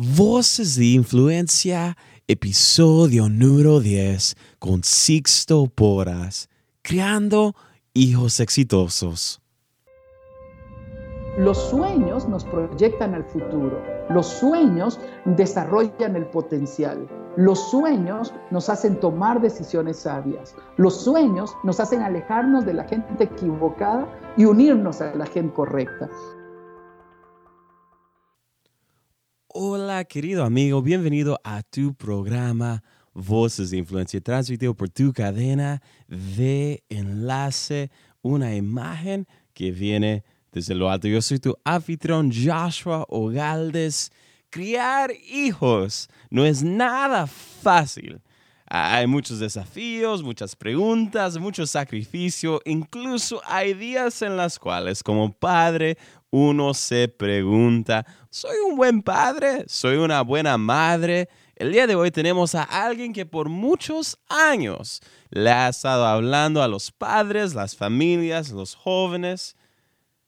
Voces de Influencia, episodio número 10 con Sixto Poras, creando hijos exitosos. Los sueños nos proyectan al futuro, los sueños desarrollan el potencial, los sueños nos hacen tomar decisiones sabias, los sueños nos hacen alejarnos de la gente equivocada y unirnos a la gente correcta. Hola querido amigo, bienvenido a tu programa Voces de Influencia, transmitido por tu cadena de enlace, una imagen que viene desde lo alto. Yo soy tu anfitrión Joshua Ogaldes. Criar hijos no es nada fácil. Hay muchos desafíos, muchas preguntas, mucho sacrificio. Incluso hay días en los cuales como padre uno se pregunta, ¿soy un buen padre? ¿Soy una buena madre? El día de hoy tenemos a alguien que por muchos años le ha estado hablando a los padres, las familias, los jóvenes,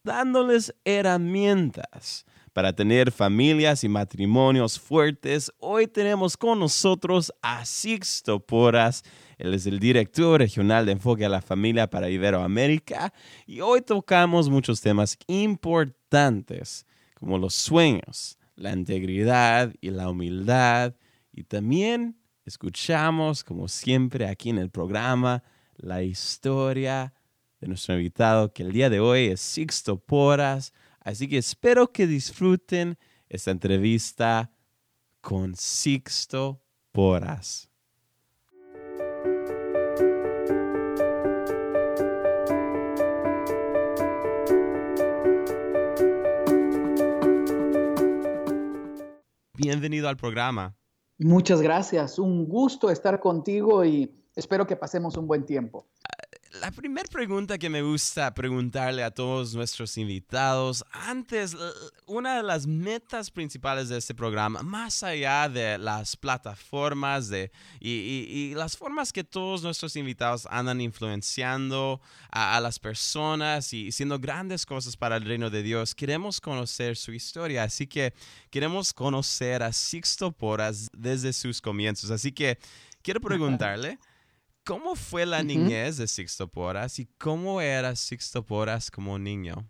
dándoles herramientas para tener familias y matrimonios fuertes. Hoy tenemos con nosotros a Sixto Poras. Él es el director regional de enfoque a la familia para Iberoamérica y hoy tocamos muchos temas importantes como los sueños, la integridad y la humildad y también escuchamos, como siempre aquí en el programa, la historia de nuestro invitado que el día de hoy es Sixto Poras Así que espero que disfruten esta entrevista con Sixto Poras. Bienvenido al programa. Muchas gracias, un gusto estar contigo y espero que pasemos un buen tiempo la primera pregunta que me gusta preguntarle a todos nuestros invitados, antes, una de las metas principales de este programa, más allá de las plataformas de, y, las formas que todos nuestros invitados andan influenciando a, las personas y haciendo grandes cosas para el reino de Dios, queremos conocer su historia. Así que queremos conocer a Sixto Poras desde sus comienzos. Así que quiero preguntarle. ¿Cómo fue la niñez de Sixto Poras y cómo era Sixto Poras como niño?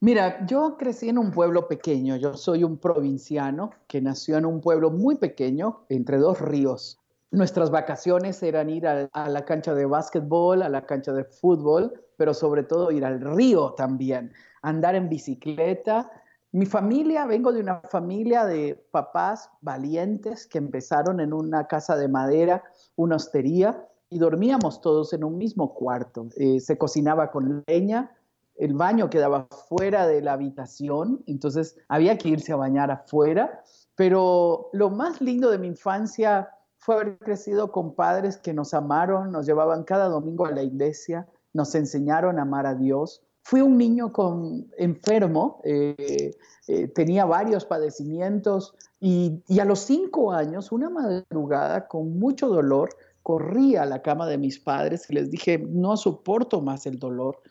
Mira, yo crecí en un pueblo pequeño. Yo soy un provinciano que nació en un pueblo muy pequeño, entre dos ríos. Nuestras vacaciones eran ir a, la cancha de básquetbol, a la cancha de fútbol, pero sobre todo ir al río también, andar en bicicleta. Mi familia, vengo de una familia de papás valientes que empezaron en una casa de madera, una hostería, y dormíamos todos en un mismo cuarto. Eh, se cocinaba con leña, el baño quedaba fuera de la habitación, entonces había que irse a bañar afuera. Pero lo más lindo de mi infancia fue haber crecido con padres que nos amaron, nos llevaban cada domingo a la iglesia, nos enseñaron a amar a Dios. Fui un niño con, enfermo, eh, eh, tenía varios padecimientos y, y a los cinco años, una madrugada con mucho dolor, corrí a la cama de mis padres y les dije, no soporto más el dolor.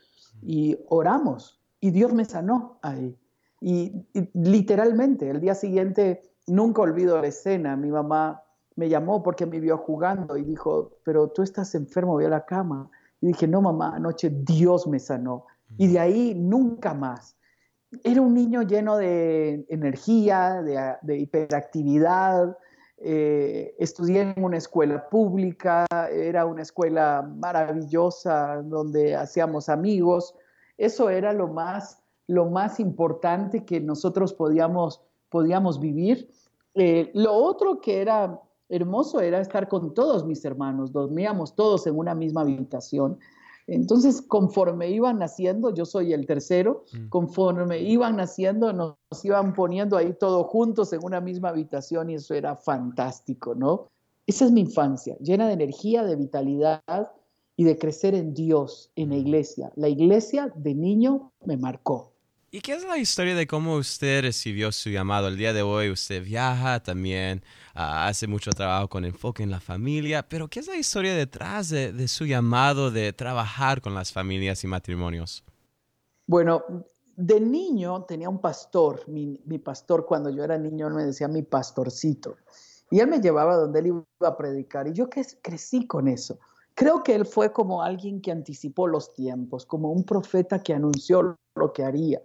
Y oramos y Dios me sanó ahí. Y, literalmente, el día siguiente, nunca olvido la escena, mi mamá me llamó porque me vio jugando y dijo, pero tú estás enfermo, voy a la cama. Y dije, no mamá, anoche Dios me sanó. Y de ahí nunca más. Era un niño lleno de energía, de, de hiperactividad, eh, estudié en una escuela pública, era una escuela maravillosa donde hacíamos amigos. Eso era lo más, lo más importante que nosotros podíamos, podíamos vivir. Eh, lo otro que era hermoso era estar con todos mis hermanos, dormíamos todos en una misma habitación. Entonces, conforme iban naciendo, yo soy el tercero, mm. conforme iban naciendo, nos, iban poniendo ahí todos juntos en una misma habitación y eso era fantástico, ¿no? Esa es mi infancia, llena de energía, de vitalidad y de crecer en Dios, en la mm. iglesia. La iglesia de niño me marcó. ¿Y qué es la historia de cómo usted recibió su llamado? El día de hoy usted viaja también, ah, hace mucho trabajo con enfoque en la familia, pero ¿qué es la historia detrás de, su llamado de trabajar con las familias y matrimonios? Bueno, de niño tenía un pastor, mi, mi pastor cuando yo era niño me decía mi pastorcito. Y él me llevaba donde él iba a predicar y yo crecí con eso. Creo que él fue como alguien que anticipó los tiempos, como un profeta que anunció lo que haría.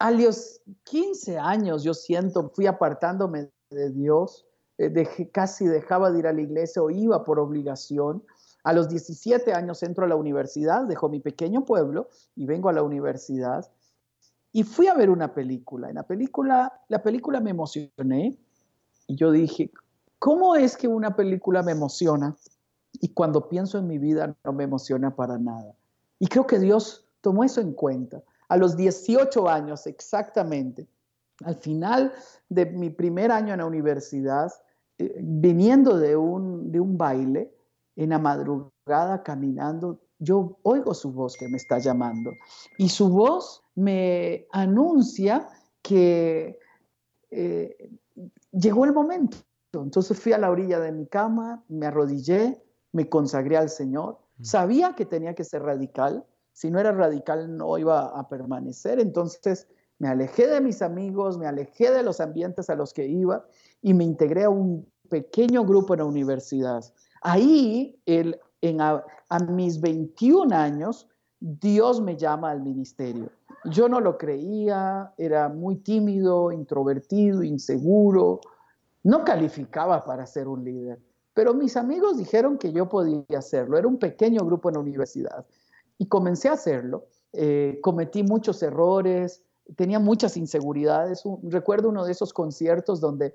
A los 15 años yo siento, fui apartándome de Dios, eh, casi dejaba de ir a la iglesia o iba por obligación. A los 17 años entro a la universidad, dejo mi pequeño pueblo y vengo a la universidad. Y fui a ver una película. En la película, la película me emocioné y yo dije, ¿cómo es que una película me emociona y cuando pienso en mi vida no me emociona para nada? Y creo que Dios tomó eso en cuenta. A los 18 años exactamente, al final de mi primer año en la universidad, eh, viniendo de un, de un baile, en la madrugada caminando, yo oigo su voz que me está llamando y su voz me anuncia que eh, llegó el momento. Entonces fui a la orilla de mi cama, me arrodillé, me consagré al Señor. Mm. Sabía que tenía que ser radical. Si no era radical no iba a permanecer. Entonces me alejé de mis amigos, me alejé de los ambientes a los que iba y me integré a un pequeño grupo en la universidad. Ahí el, a, mis 21 años, Dios me llama al ministerio. Yo no lo creía, era muy tímido, introvertido, inseguro, no calificaba para ser un líder, pero mis amigos dijeron que yo podía hacerlo. Era un pequeño grupo en la universidad y comencé a hacerlo. Eh, cometí muchos errores, tenía muchas inseguridades. recuerdo uno de esos conciertos donde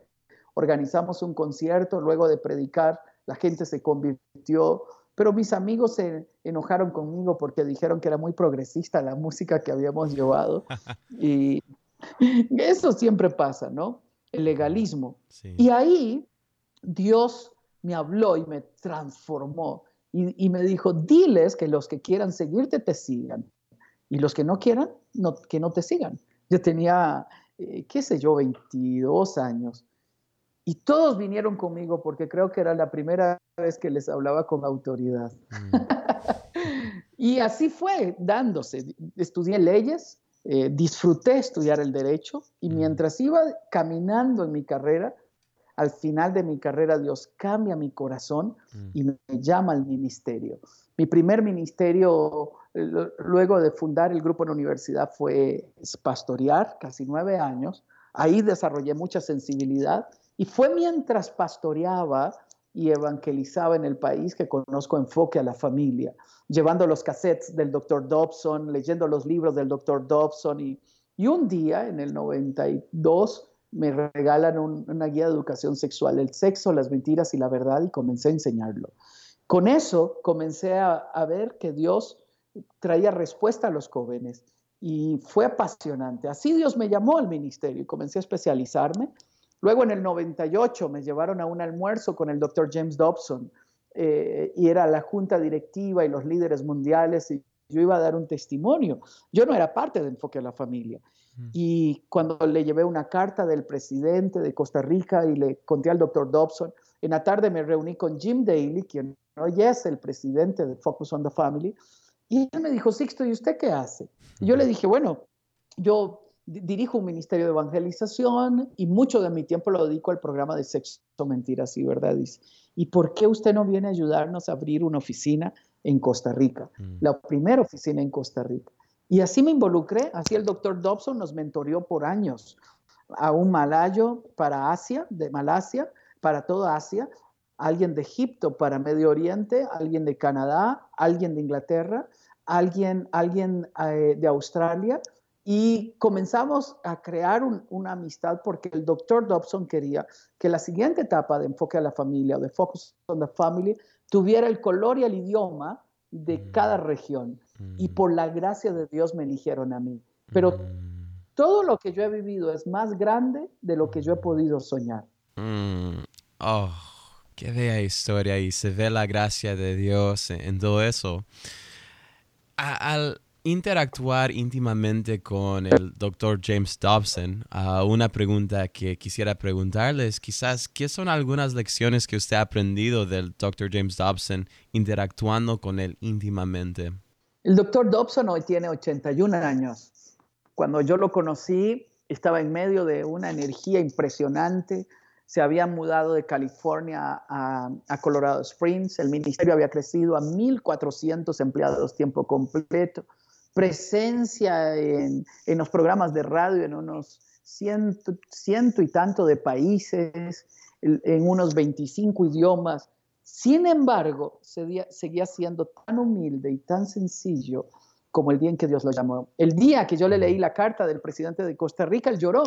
organizamos un concierto, luego de predicar, la gente se convirtió pero mis amigos se enojaron conmigo porque dijeron que era muy progresista la música que habíamos llevado. y eso siempre pasa, ¿no? El legalismo. Y ahí Dios me habló y me transformó y, me dijo, diles que los que quieran seguirte te sigan y los que no quieran, no, que no te sigan. Yo tenía, eh, qué sé yo, 22 años y todos vinieron conmigo porque creo que era la primera vez que les hablaba con autoridad. Mm. y así fue dándose. Estudié leyes, eh, disfruté estudiar el derecho y mm. mientras iba caminando en mi carrera, al final de mi carrera Dios cambia mi corazón mm. y me llama al ministerio. Mi primer ministerio, luego de fundar el grupo en la universidad, fue pastorear, casi nueve años. Ahí desarrollé mucha sensibilidad y fue mientras pastoreaba y evangelizaba en el país que conozco Enfoque a la Familia, llevando los cassettes del Dr. Dobson, leyendo los libros del Dr. Dobson. Y, y un día, en el 92, me regalan una guía de educación sexual, el sexo, las mentiras y la verdad, y comencé a enseñarlo. Con eso comencé a, ver que Dios traía respuesta a los jóvenes y fue apasionante. Así Dios me llamó al ministerio y comencé a especializarme Luego en el 98 me llevaron a un almuerzo con el doctor James Dobson eh, y era la junta directiva y los líderes mundiales y yo iba a dar un testimonio. Yo no era parte de Enfoque a la Familia. Y cuando le llevé una carta del presidente de Costa Rica y le conté al doctor Dobson, en la tarde me reuní con Jim Daly, quien hoy es el presidente de Focus on the Family, y él me dijo, Sixto, ¿y usted qué hace? Y yo le dije, bueno, yo dirijo un ministerio de evangelización y mucho de mi tiempo lo dedico al programa de sexo, mentiras y verdades. ¿Y por qué usted no viene a ayudarnos a abrir una oficina en Costa Rica? Mm. La primera oficina en Costa Rica. Y así me involucré, así el doctor Dobson nos mentoreó por años a un malayo para Asia, de Malasia, para toda Asia, alguien de Egipto para Medio Oriente, alguien de Canadá, alguien de Inglaterra, alguien, alguien eh, de Australia, y comenzamos a crear una amistad porque el doctor Dobson quería que la siguiente etapa de enfoque a la familia o de Focus on the Family tuviera el color y el idioma de mm. cada región. Y mm. por la gracia de Dios me eligieron a mí. Pero mm. todo lo que yo he vivido es más grande de lo que yo he podido soñar. Oh, qué bella historia y se ve la gracia de Dios en, todo eso. al, interactuar íntimamente con el doctor James Dobson, uh, una pregunta que quisiera preguntarles, quizás, ¿qué son algunas lecciones que usted ha aprendido del doctor James Dobson interactuando con él íntimamente? El doctor Dobson hoy tiene 81 años Cuando yo lo conocí, estaba en medio de una energía impresionante. Se había mudado de California a, Colorado Springs. El ministerio había crecido a 1.400 empleados tiempo completo. Presencia en, los programas de radio en unos ciento, y tanto de países, en unos 25 idiomas. Sin embargo, seguía siendo tan humilde y tan sencillo como el día en que Dios lo llamó. El día que yo le leí la carta del presidente de Costa Rica, él lloró.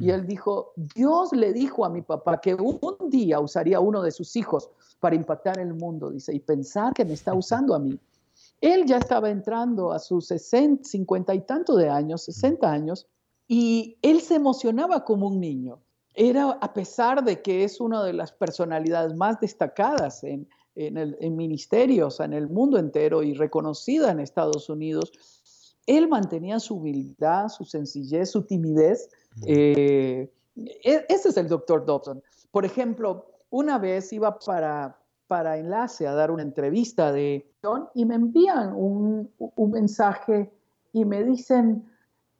Y él dijo, Dios le dijo a mi papá que un día usaría uno de sus hijos para impactar el mundo, dice, y pensar que me está usando a mí. Él ya estaba entrando a sus 60, 50 y tanto de años, 60 años, y él se emocionaba como un niño. Era, a pesar de que es una de las personalidades más destacadas en, en, el, en ministerios en el mundo entero y reconocida en Estados Unidos, él mantenía su humildad, su sencillez, su timidez. Eh, e, ese es el doctor Dobson. Por ejemplo, una vez iba para, para Enlace a dar una entrevista de John y me envían un, un mensaje y me dicen,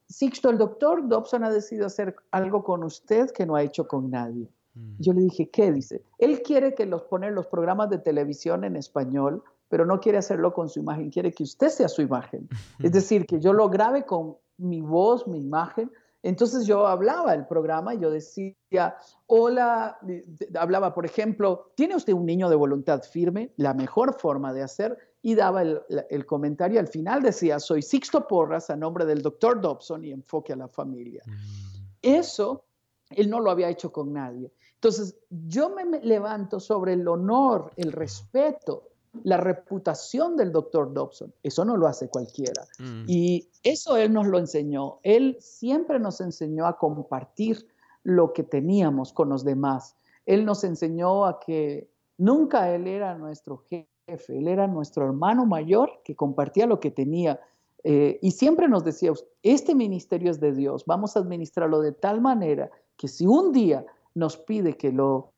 Sixto, el doctor Dobson ha decidido hacer algo con usted que no ha hecho con nadie. Mm. Yo le dije, ¿qué dice? Él quiere que los poner los programas de televisión en español, pero no quiere hacerlo con su imagen, quiere que usted sea su imagen. Es decir, que yo lo grabe con mi voz, mi imagen. Entonces yo hablaba el programa y yo decía, hola, hablaba, por ejemplo, ¿tiene usted un niño de voluntad firme? La mejor forma de hacer, y daba el, el comentario al final, decía, soy Sixto Porras a nombre del doctor Dobson y enfoque a la familia. Mm. Eso él no lo había hecho con nadie. Entonces, yo me levanto sobre el honor, el respeto, la reputación del doctor Dobson. Eso no lo hace cualquiera. Mm. Y eso él nos lo enseñó. Él siempre nos enseñó a compartir lo que teníamos con los demás. Él nos enseñó a que nunca él era nuestro jefe, él era nuestro hermano mayor que compartía lo que tenía. Eh, y siempre nos decía, este ministerio es de Dios, vamos a administrarlo de tal manera que si un día nos pide que lo,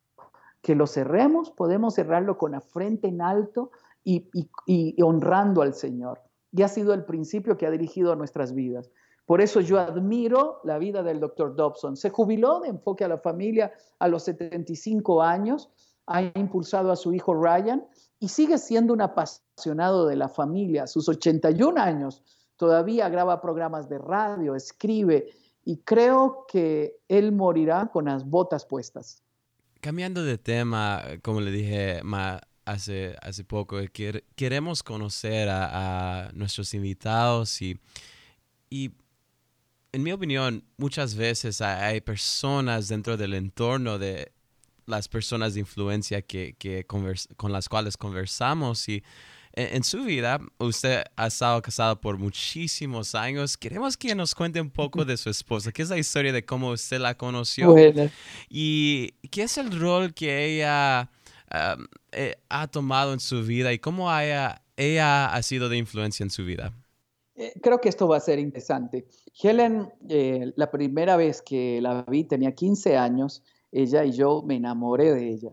que lo cerremos, podemos cerrarlo con la frente en alto y, honrando al Señor. Y ha sido el principio que ha dirigido nuestras vidas. Por eso yo admiro la vida del doctor Dobson. Se jubiló de enfoque a la familia a los 75 años, ha impulsado a su hijo Ryan y sigue siendo un apasionado de la familia. A sus 81 años todavía graba programas de radio, escribe y creo que él morirá con las botas puestas. Cambiando de tema, como le dije hace, hace poco, queremos conocer a, nuestros invitados y, y, en mi opinión, muchas veces hay personas dentro del entorno de las personas de influencia que, que con las cuales conversamos y en, su vida, usted ha estado casado por muchísimos años. Queremos que nos cuente un poco de su esposa, qué es la historia de cómo usted la conoció y qué es el rol que ella eh, ha tomado en su vida y cómo ella, ella ha sido de influencia en su vida. Eh, creo que esto va a ser interesante. Helen, eh, la primera vez que la vi tenía 15 años, ella y yo me enamoré de ella.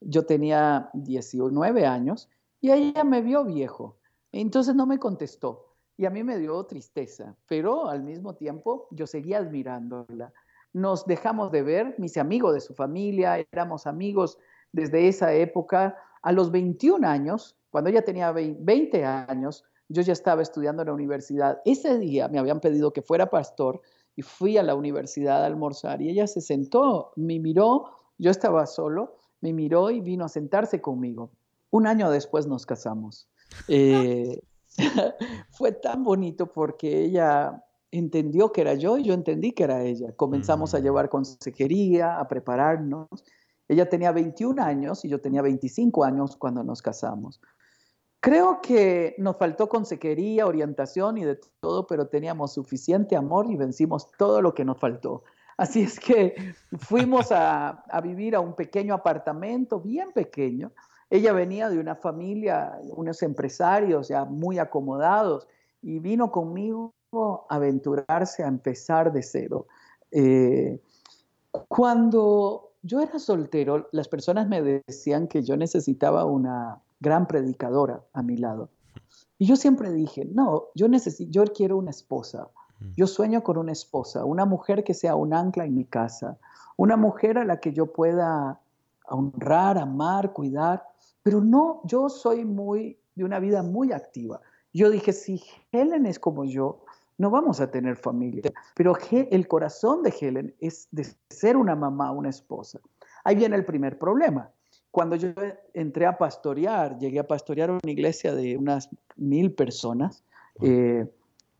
Yo tenía 19 años y ella me vio viejo, entonces no me contestó. Y a mí me dio tristeza, pero al mismo tiempo yo seguía admirándola. Nos dejamos de ver, mis amigos de su familia, éramos amigos desde esa época. A los 21 años, cuando ella tenía 20 años, yo ya estaba estudiando en la universidad. Ese día me habían pedido que fuera pastor y fui a la universidad a almorzar y ella se sentó, me miró, yo estaba solo, me miró y vino a sentarse conmigo. Un año después nos casamos. Eh, fue tan bonito porque ella entendió que era yo y yo entendí que era ella. Comenzamos a mm. llevar consejería, a prepararnos. Ella tenía 21 años y yo tenía 25 años cuando nos casamos. Creo que nos faltó consejería, orientación y de todo, pero teníamos suficiente amor y vencimos todo lo que nos faltó. Así es que fuimos a, a vivir a un pequeño apartamento, bien pequeño, ella venía de una familia, unos empresarios ya muy acomodados y vino conmigo a aventurarse a empezar de cero. Eh, cuando yo era soltero, las personas me decían que yo necesitaba una gran predicadora a mi lado. Y yo siempre dije, no, yo, necesito, yo quiero una esposa Yo sueño con una esposa, una mujer que sea un ancla en mi casa, una mujer a la que yo pueda honrar, amar, cuidar, pero no, yo soy muy de una vida muy activa. Yo dije, si Helen es como yo, no vamos a tener familia. Pero el corazón de Helen es de ser una mamá, una esposa. Ahí viene el primer problema. Cuando yo entré a pastorear, llegué a pastorear una iglesia de unas mil personas, eh,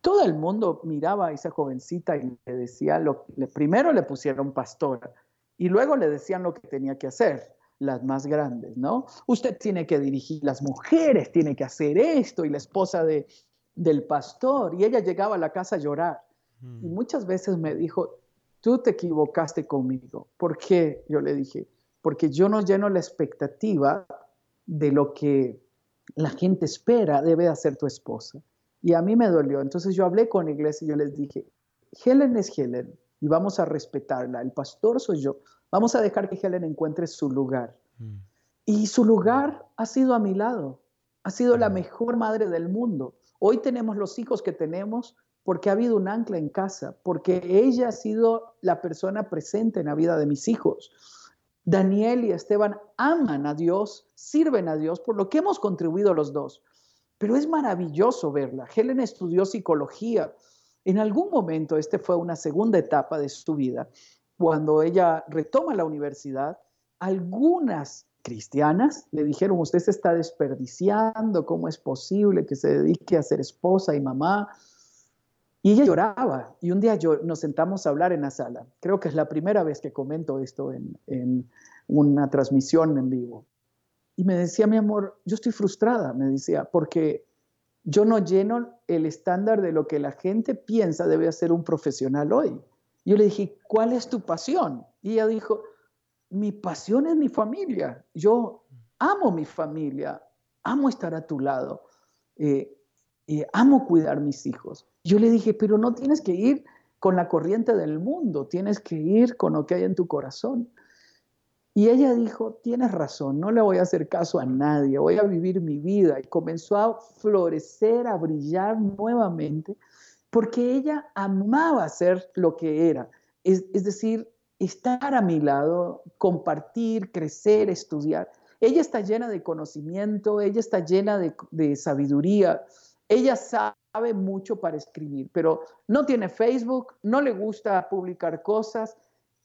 todo el mundo miraba a esa jovencita y le decía, lo, primero le pusieron pastora y luego le decían lo que tenía que hacer las más grandes, ¿no? Usted tiene que dirigir las mujeres, tiene que hacer esto, y la esposa de, del pastor, y ella llegaba a la casa a llorar. Y mm. muchas veces me dijo, tú te equivocaste conmigo. ¿Por qué? Yo le dije, porque yo no lleno la expectativa de lo que la gente espera debe hacer tu esposa. Y a mí me dolió. Entonces yo hablé con la iglesia y yo les dije, Helen es Helen y vamos a respetarla. El pastor soy yo. Vamos a dejar que Helen encuentre su lugar. Mm. Y su lugar ha sido a mi lado. Ha sido la mm. mejor madre del mundo. Hoy tenemos los hijos que tenemos porque ha habido un ancla en casa, porque ella ha sido la persona presente en la vida de mis hijos. Daniel y Esteban aman a Dios, sirven a Dios, por lo que hemos contribuido los dos. Pero es maravilloso verla. Helen estudió psicología. En algún momento, este fue una segunda etapa de su vida, cuando ella retoma la universidad, algunas cristianas le dijeron, usted se está desperdiciando, ¿cómo es posible que se dedique a ser esposa y mamá? Y ella lloraba. Y un día yo, nos sentamos a hablar en la sala. Creo que es la primera vez que comento esto en, en una transmisión en vivo. Y me decía, mi amor, yo estoy frustrada, me decía, porque yo no lleno el estándar de lo que la gente piensa debe ser un profesional hoy. Yo le dije, ¿cuál es tu pasión? Y ella dijo, mi pasión es mi familia. Yo amo mi familia, amo estar a tu lado, eh, amo cuidar mis hijos. Yo le dije, pero no tienes que ir con la corriente del mundo, tienes que ir con lo que hay en tu corazón. Y ella dijo, tienes razón, no le voy a hacer caso a nadie, voy a vivir mi vida. Y comenzó a florecer, a brillar nuevamente porque ella amaba ser lo que era, es, decir, estar a mi lado, compartir, crecer, estudiar. Ella está llena de conocimiento, ella está llena de, sabiduría, ella sabe mucho para escribir, pero no tiene Facebook, no le gusta publicar cosas.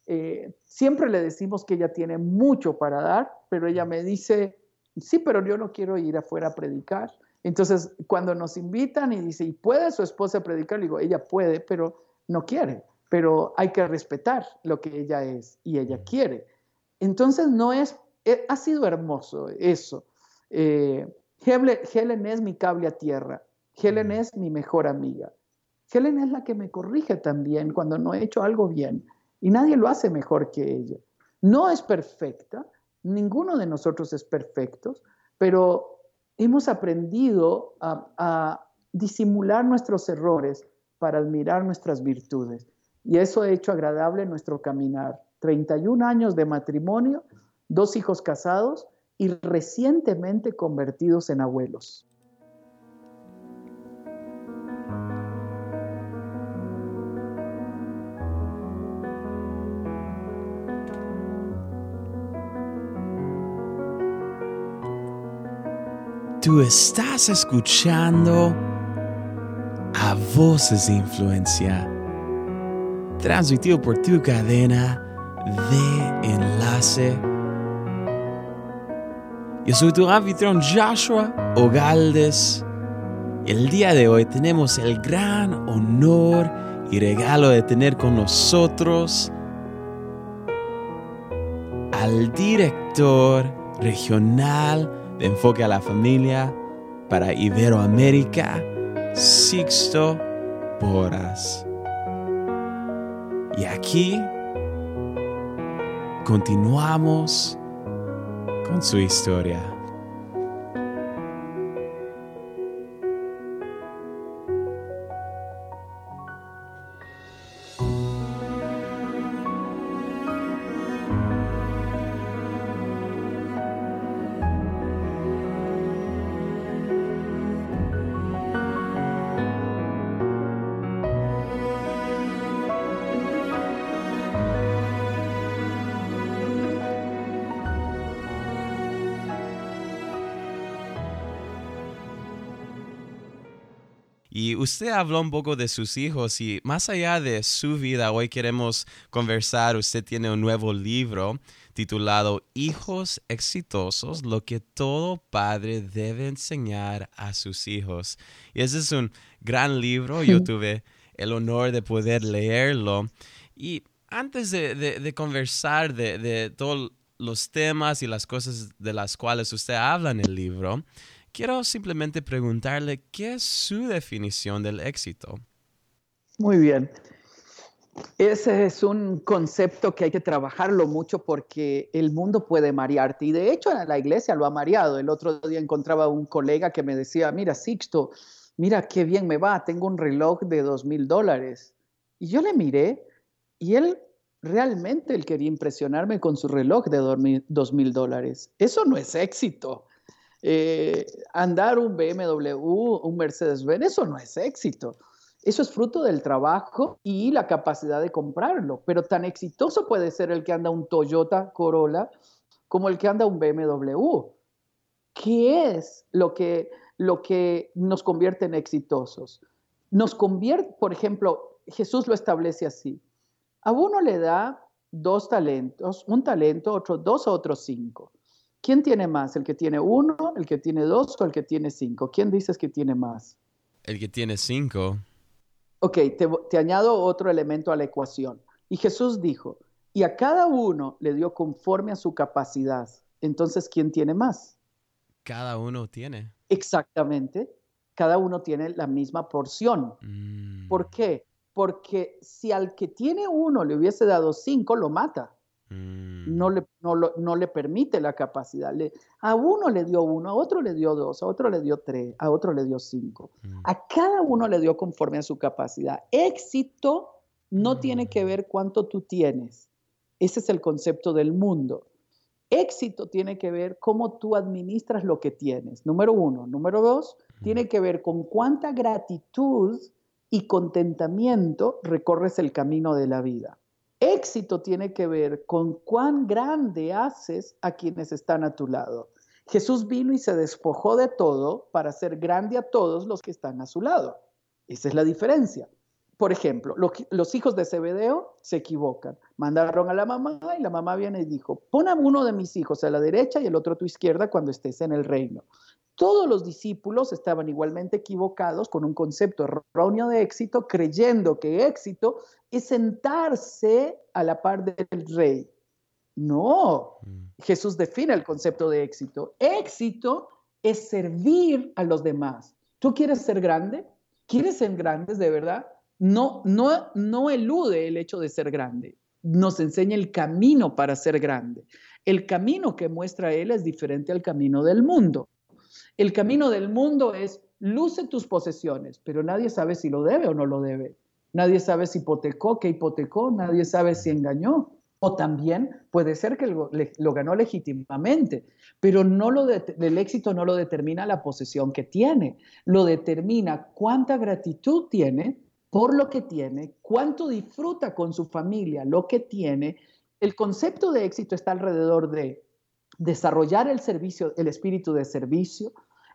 Eh, siempre le decimos que ella tiene mucho para dar, pero ella me dice, sí, pero yo no quiero ir afuera a predicar. Entonces, cuando nos invitan y dice, ¿y puede su esposa predicar? Le digo, ella puede, pero no quiere, pero hay que respetar lo que ella es y ella quiere. Entonces, no es, eh, ha sido hermoso eso. Eh, Helen, es mi cable a tierra, Helen es mi mejor amiga. Helen es la que me corrige también cuando no he hecho algo bien y nadie lo hace mejor que ella. No es perfecta, ninguno de nosotros es perfecto, pero hemos aprendido a, disimular nuestros errores para admirar nuestras virtudes. Y eso ha hecho agradable nuestro caminar. 31 años de matrimonio, dos hijos casados y recientemente convertidos en abuelos. Tú estás escuchando a Voces de Influencia, transmitido por tu cadena de enlace. Yo soy tu anfitrión Joshua Ogaldes. El día de hoy tenemos el gran honor y regalo de tener con nosotros al director regional de enfoque a la familia para Iberoamérica, Sixto Boras. Y aquí continuamos con su historia. Y usted habló un poco de sus hijos y más allá de su vida, hoy queremos conversar. Usted tiene un nuevo libro titulado Hijos exitosos, lo que todo padre debe enseñar a sus hijos. Y ese es un gran libro, yo tuve el honor de poder leerlo. Y antes de, conversar de, de todos los temas y las cosas de las cuales usted habla en el libro, quiero simplemente preguntarle qué es su definición del éxito. Muy bien. Ese es un concepto que hay que trabajarlo mucho porque el mundo puede marearte. Y de hecho, la iglesia lo ha mareado. El otro día encontraba un colega que me decía, mira, Sixto, mira qué bien me va, tengo un reloj de dos mil dólares. Y yo le miré y él realmente él quería impresionarme con su reloj de dos mil dólares. Eso no es éxito. Eh, andar un BMW, un Mercedes-Benz, eso no es éxito. Eso es fruto del trabajo y la capacidad de comprarlo. Pero tan exitoso puede ser el que anda un Toyota Corolla como el que anda un BMW. ¿Qué es lo que, lo que nos convierte en exitosos? Nos convierte, por ejemplo, Jesús lo establece así. A uno le da dos talentos, un talento, otro dos, otros cinco. ¿Quién tiene más? ¿El que tiene uno, el que tiene dos o el que tiene cinco? ¿Quién dices que tiene más? El que tiene cinco. Ok, te, añado otro elemento a la ecuación. Y Jesús dijo, y a cada uno le dio conforme a su capacidad. Entonces, ¿quién tiene más? Cada uno tiene. Exactamente. Cada uno tiene la misma porción. Mm. ¿Por qué? Porque si al que tiene uno le hubiese dado cinco, lo mata. Mm. No, le, no, le permite la capacidad. Le, a uno le dio uno, a otro le dio dos, a otro le dio tres, a otro le dio cinco. Mm. A cada uno le dio conforme a su capacidad. Éxito no mm. tiene que ver cuánto tú tienes. Ese es el concepto del mundo. Éxito tiene que ver cómo tú administras lo que tienes. Número uno. Número dos, tiene que ver con cuánta gratitud y contentamiento recorres el camino de la vida. Éxito tiene que ver con cuán grande haces a quienes están a tu lado. Jesús vino y se despojó de todo para hacer grande a todos los que están a su lado. Esa es la diferencia. Por ejemplo, los hijos de Zebedeo se equivocan. Mandaron a la mamá y la mamá viene y dijo, pon a uno de mis hijos a la derecha y el otro a tu izquierda cuando estés en el reino. Todos los discípulos estaban igualmente equivocados con un concepto erróneo de éxito, creyendo que éxito es sentarse a la par del rey. No, mm. Jesús define el concepto de éxito. Éxito es servir a los demás. ¿Tú quieres ser grande? ¿Quieres ser grandes de verdad? No, no, no elude el hecho de ser grande. Nos enseña el camino para ser grande. El camino que muestra Él es diferente al camino del mundo. El camino del mundo es luce tus posesiones, pero nadie sabe si lo debe o no lo debe. Nadie sabe si hipotecó, qué hipotecó, nadie sabe si engañó. O también puede ser que lo, ganó legítimamente, pero no lo el éxito no lo determina la posesión que tiene, lo determina cuánta gratitud tiene por lo que tiene, cuánto disfruta con su familia, lo que tiene. El concepto de éxito está alrededor de desarrollar el servicio, el espíritu de servicio,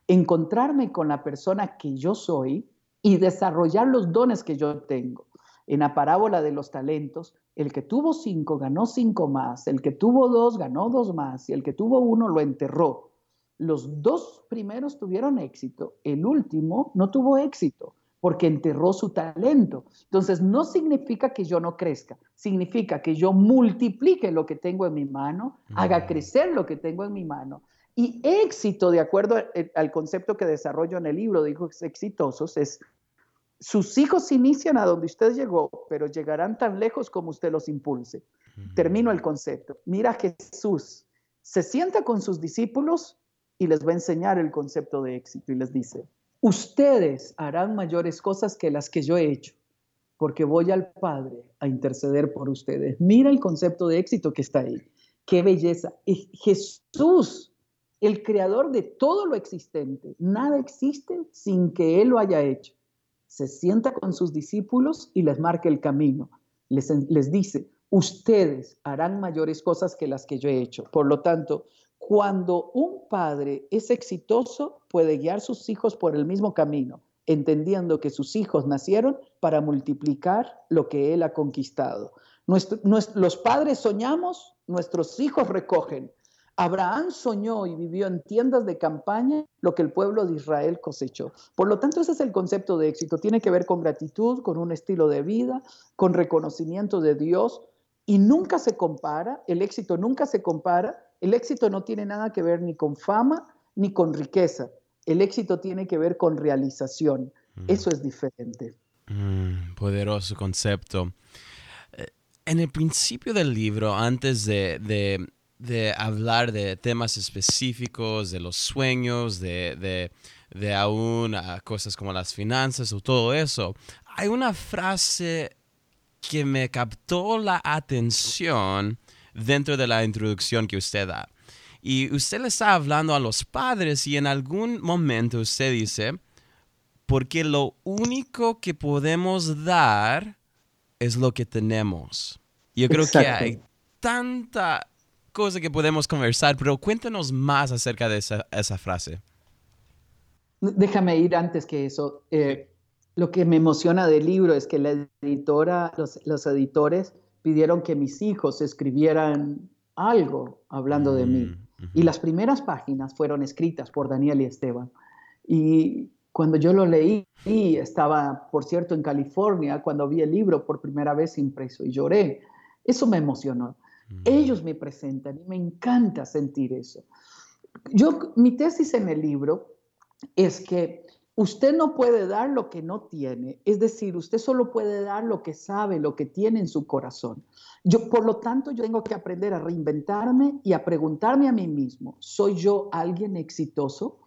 encontrarme con la persona que yo soy y desarrollar los dones que yo tengo. En la parábola de los talentos, el que tuvo cinco ganó cinco más, el que tuvo dos ganó dos más y el que tuvo uno lo enterró. Los dos primeros tuvieron éxito, el último no tuvo éxito porque enterró su talento. Entonces, no significa que yo no crezca, significa que yo multiplique lo que tengo en mi mano, haga crecer lo que tengo en mi mano y éxito, de acuerdo al concepto que desarrollo en el libro de hijos exitosos, es sus hijos inician a donde usted llegó, pero llegarán tan lejos como usted los impulse. Termino el concepto. Mira Jesús, se sienta con sus discípulos y les va a enseñar el concepto de éxito y les dice, ustedes harán mayores cosas que las que yo he hecho, porque voy al Padre a interceder por ustedes. Mira el concepto de éxito que está ahí. Qué belleza. Jesús el creador de todo lo existente. Nada existe sin que Él lo haya hecho. Se sienta con sus discípulos y les marca el camino. Les, dice, ustedes harán mayores cosas que las que yo he hecho. Por lo tanto, cuando un padre es exitoso, puede guiar sus hijos por el mismo camino. entendiendo que sus hijos nacieron para multiplicar lo que Él ha conquistado. los padres soñamos, nuestros hijos recogen. Abraham soñó y vivió en tiendas de campaña lo que el pueblo de Israel cosechó. Por lo tanto, ese es el concepto de éxito. Tiene que ver con gratitud, con un estilo de vida, con reconocimiento de Dios y nunca se compara, el éxito nunca se compara. El éxito no tiene nada que ver ni con fama ni con riqueza. El éxito tiene que ver con realización. Mm. Eso es diferente. Mm, poderoso concepto. Eh, en el principio del libro, antes de de hablar de temas específicos, de los sueños, de, de, aún ah, cosas como las finanzas o todo eso, hay una frase que me captó la atención dentro de la introducción que usted da. Y usted le está hablando a los padres y en algún momento usted dice, porque lo único que podemos dar es lo que tenemos. Yo creo que hay tanta cosa que podemos conversar, pero cuéntanos más acerca de esa, esa frase. Déjame ir antes que eso. Eh, lo que me emociona del libro es que la editora, los, los editores pidieron que mis hijos escribieran algo hablando de mí. Mm, y las primeras páginas fueron escritas por Daniel y Esteban. Y cuando yo lo leí, estaba, por cierto, en California, cuando vi el libro por primera vez impreso y lloré. Eso me emocionó. Ellos me presentan y me encanta sentir eso. Yo, mi tesis en el libro es que usted no puede dar lo que no tiene, es decir, usted solo puede dar lo que sabe, lo que tiene en su corazón. Yo, por lo tanto, yo tengo que aprender a reinventarme y a preguntarme a mí mismo, ¿soy yo alguien exitoso?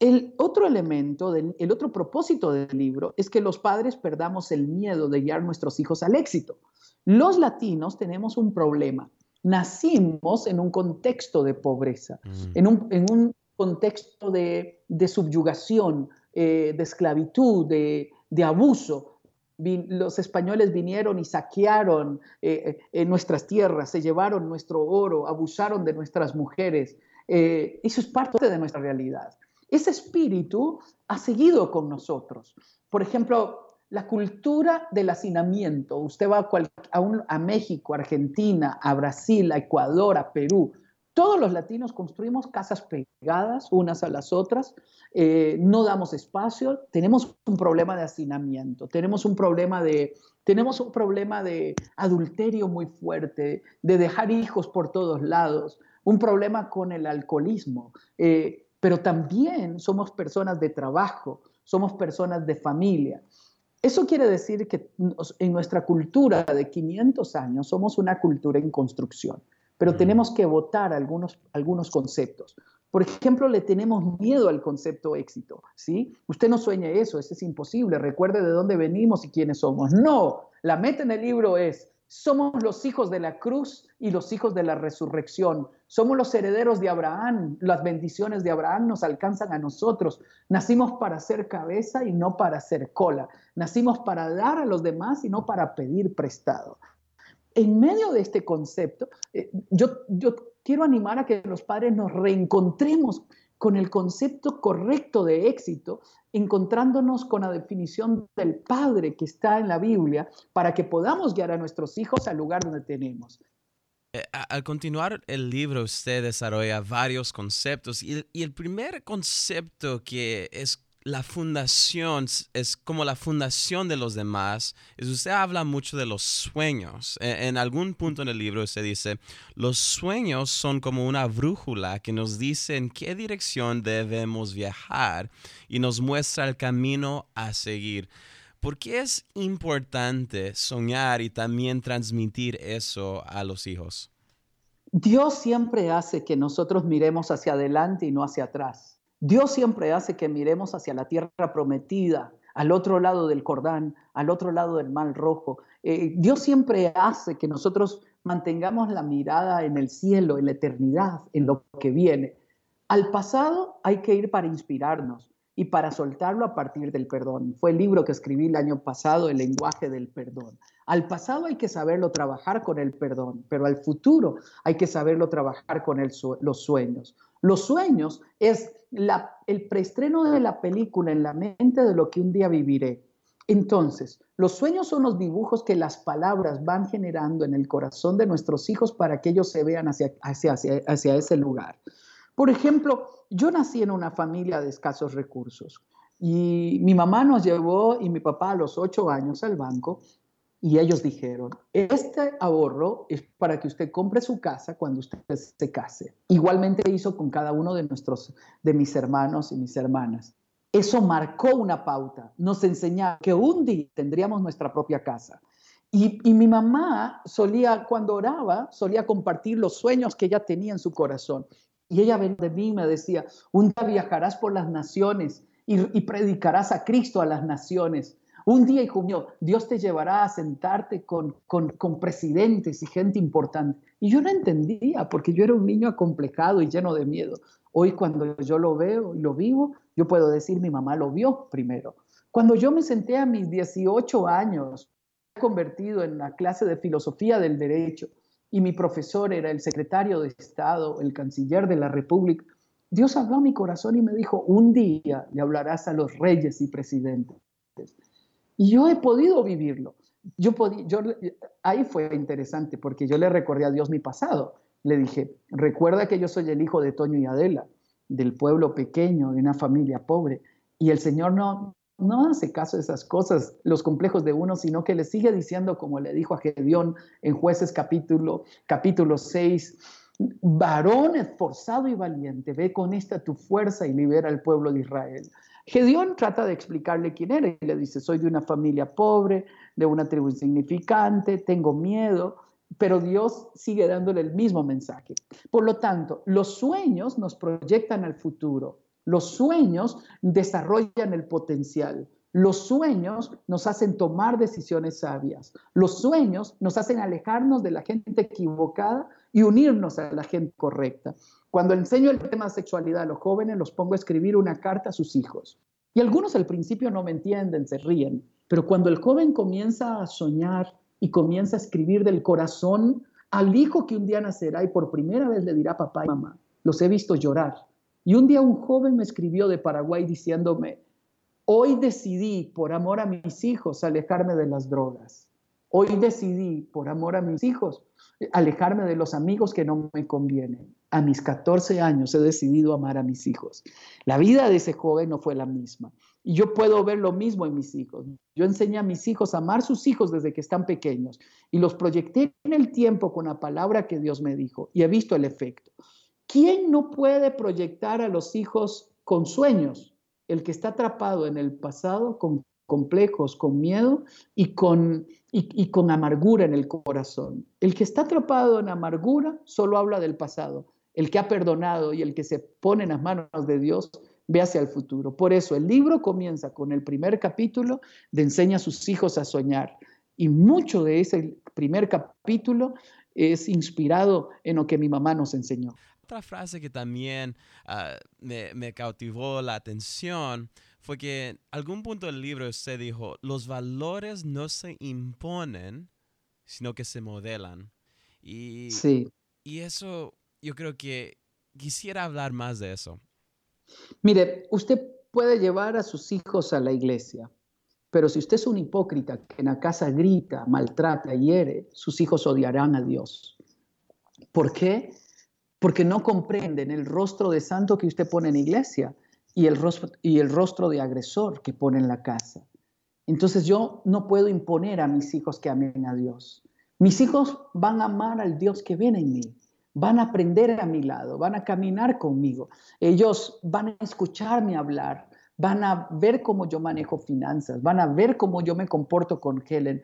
El otro elemento, el otro propósito del libro es que los padres perdamos el miedo de guiar a nuestros hijos al éxito. Los latinos tenemos un problema. Nacimos en un contexto de pobreza, mm. en, un, contexto de, subyugación, eh, de esclavitud, de, abuso. los españoles vinieron y saquearon eh, eh, nuestras tierras, se llevaron nuestro oro, abusaron de nuestras mujeres. eso es parte de nuestra realidad. Ese espíritu ha seguido con nosotros. Por ejemplo, la cultura del hacinamiento. Usted va a, a, México, Argentina, a Brasil, a Ecuador, a Perú. Todos los latinos construimos casas pegadas unas a las otras, eh, no damos espacio, tenemos un problema de hacinamiento, tenemos un problema de, tenemos un problema de adulterio muy fuerte, de dejar hijos por todos lados, un problema con el alcoholismo, eh, pero también somos personas de trabajo, somos personas de familia. Eso quiere decir que en nuestra cultura de 500 años somos una cultura en construcción, pero mm. tenemos que votar algunos, algunos conceptos. Por ejemplo, le tenemos miedo al concepto éxito, ¿sí? Usted no sueñe eso, eso es imposible, recuerde de dónde venimos y quiénes somos. No, la meta en el libro es somos los hijos de la cruz y los hijos de la resurrección. Somos los herederos de Abraham. Las bendiciones de Abraham nos alcanzan a nosotros. Nacimos para ser cabeza y no para ser cola. Nacimos para dar a los demás y no para pedir prestado. En medio de este concepto, eh, yo, yo quiero animar a que los padres nos reencontremos con el concepto correcto de éxito, encontrándonos con la definición del Padre que está en la Biblia para que podamos guiar a nuestros hijos al lugar donde tenemos. Eh, al continuar el libro, usted desarrolla varios conceptos y, y el primer concepto que es la fundación es como la fundación de los demás. Es, usted habla mucho de los sueños. E, en, algún punto en el libro usted dice, los sueños son como una brújula que nos dice en qué dirección debemos viajar y nos muestra el camino a seguir. ¿Por qué es importante soñar y también transmitir eso a los hijos? Dios siempre hace que nosotros miremos hacia adelante y no hacia atrás. Dios siempre hace que miremos hacia la tierra prometida, al otro lado del Jordán, al otro lado del Mar Rojo. Eh, Dios siempre hace que nosotros mantengamos la mirada en el cielo, en la eternidad, en lo que viene. Al pasado hay que ir para inspirarnos y para soltarlo a partir del perdón. Fue el libro que escribí el año pasado, El lenguaje del perdón. Al pasado hay que saberlo trabajar con el perdón, pero al futuro hay que saberlo trabajar con los sueños. Los sueños es el preestreno de la película en la mente de lo que un día viviré. Entonces, los sueños son los dibujos que las palabras van generando en el corazón de nuestros hijos para que ellos se vean hacia, ese lugar. Por ejemplo, yo nací en una familia de escasos recursos y mi mamá nos llevó y mi papá a los ocho años al banco y ellos dijeron, este ahorro es para que usted compre su casa cuando usted se case. Igualmente hizo con cada uno de nuestros, de mis hermanos y mis hermanas. Eso marcó una pauta, nos enseñaba que un día tendríamos nuestra propia casa. Y, mi mamá solía, cuando oraba, solía compartir los sueños que ella tenía en su corazón. Y ella venía de mí y me decía, un día viajarás por las naciones y, y predicarás a Cristo a las naciones. Un día, hijo mío, Dios te llevará a sentarte con, con, con, presidentes y gente importante. Y yo no entendía, porque yo era un niño acomplejado y lleno de miedo. Hoy cuando yo lo veo y lo vivo, yo puedo decir, mi mamá lo vio primero. Cuando yo me senté a mis 18 años, convertido en la clase de filosofía del derecho, y mi profesor era el secretario de Estado, el canciller de la República, Dios habló a mi corazón y me dijo, un día le hablarás a los reyes y presidentes. Y yo he podido vivirlo. Yo, podí, yo ahí fue interesante porque yo le recordé a Dios mi pasado le dije, recuerda que yo soy el hijo de Toño y Adela, del pueblo pequeño, de una familia pobre. Y el Señor no, no hace caso de esas cosas, los complejos de uno, sino que le sigue diciendo, como le dijo a Gedeón en jueces capítulo, capítulo 6, varón esforzado y valiente, ve con esta tu fuerza y libera al pueblo de Israel. Gedeón trata de explicarle quién era y le dice, soy de una familia pobre, de una tribu insignificante, tengo miedo, pero Dios sigue dándole el mismo mensaje. Por lo tanto, los sueños nos proyectan al futuro, los sueños desarrollan el potencial, los sueños nos hacen tomar decisiones sabias, los sueños nos hacen alejarnos de la gente equivocada y unirnos a la gente correcta. Cuando enseño el tema sexualidad a los jóvenes, los pongo a escribir una carta a sus hijos. Y algunos al principio no me entienden, se ríen, pero cuando el joven comienza a soñar, y comienza a escribir del corazón al hijo que un día nacerá y por primera vez le dirá papá y mamá. Los he visto llorar. Y un día un joven me escribió de Paraguay diciéndome, hoy decidí por amor a mis hijos alejarme de las drogas. Hoy decidí por amor a mis hijos alejarme de los amigos que no me convienen. A mis 14 años he decidido amar a mis hijos. La vida de ese joven no fue la misma. Y yo puedo ver lo mismo en mis hijos. Yo enseñé a mis hijos a amar sus hijos desde que están pequeños y los proyecté en el tiempo con la palabra que Dios me dijo y he visto el efecto. ¿Quién no puede proyectar a los hijos con sueños? El que está atrapado en el pasado con complejos, con miedo y con, y con amargura en el corazón. El que está atrapado en amargura solo habla del pasado. El que ha perdonado y el que se pone en las manos de Dios ve hacia el futuro. Por eso el libro comienza con el primer capítulo de enseña a sus hijos a soñar. Y mucho de ese primer capítulo es inspirado en lo que mi mamá nos enseñó. Otra frase que también ah, me, me, cautivó la atención fue que en algún punto del libro usted dijo, los valores no se imponen, sino que se modelan. Y, sí. y eso, yo creo que quisiera hablar más de eso. Mire, usted puede llevar a sus hijos a la iglesia, pero si usted es un hipócrita que en la casa grita, maltrata, hiere, sus hijos odiarán a Dios. ¿Por qué? Porque no comprenden el rostro de santo que usted pone en iglesia y el rostro, y el rostro de agresor que pone en la casa. Entonces yo no puedo imponer a mis hijos que amen a Dios. Mis hijos van a amar al Dios que viene en mí van a aprender a mi lado, van a caminar conmigo, ellos van a escucharme hablar, van a ver cómo yo manejo finanzas, van a ver cómo yo me comporto con Helen,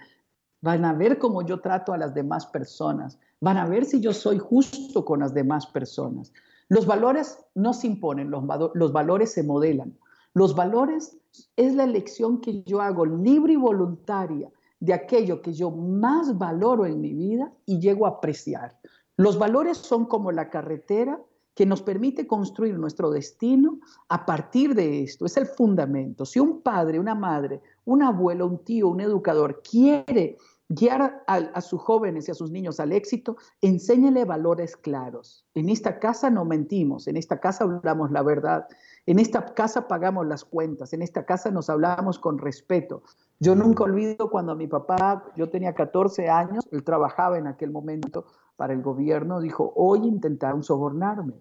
van a ver cómo yo trato a las demás personas, van a ver si yo soy justo con las demás personas. Los valores no se imponen, los, los valores se modelan. Los valores es la elección que yo hago libre y voluntaria de aquello que yo más valoro en mi vida y llego a apreciar. Los valores son como la carretera que nos permite construir nuestro destino a partir de esto. Es el fundamento. Si un padre, una madre, un abuelo, un tío, un educador quiere guiar a, sus jóvenes y a sus niños al éxito, enséñele valores claros. En esta casa no mentimos, en esta casa hablamos la verdad, en esta casa pagamos las cuentas, en esta casa nos hablamos con respeto. Yo nunca olvido cuando mi papá, yo tenía 14 años, él trabajaba en aquel momento para el gobierno, dijo, hoy intentaron sobornarme.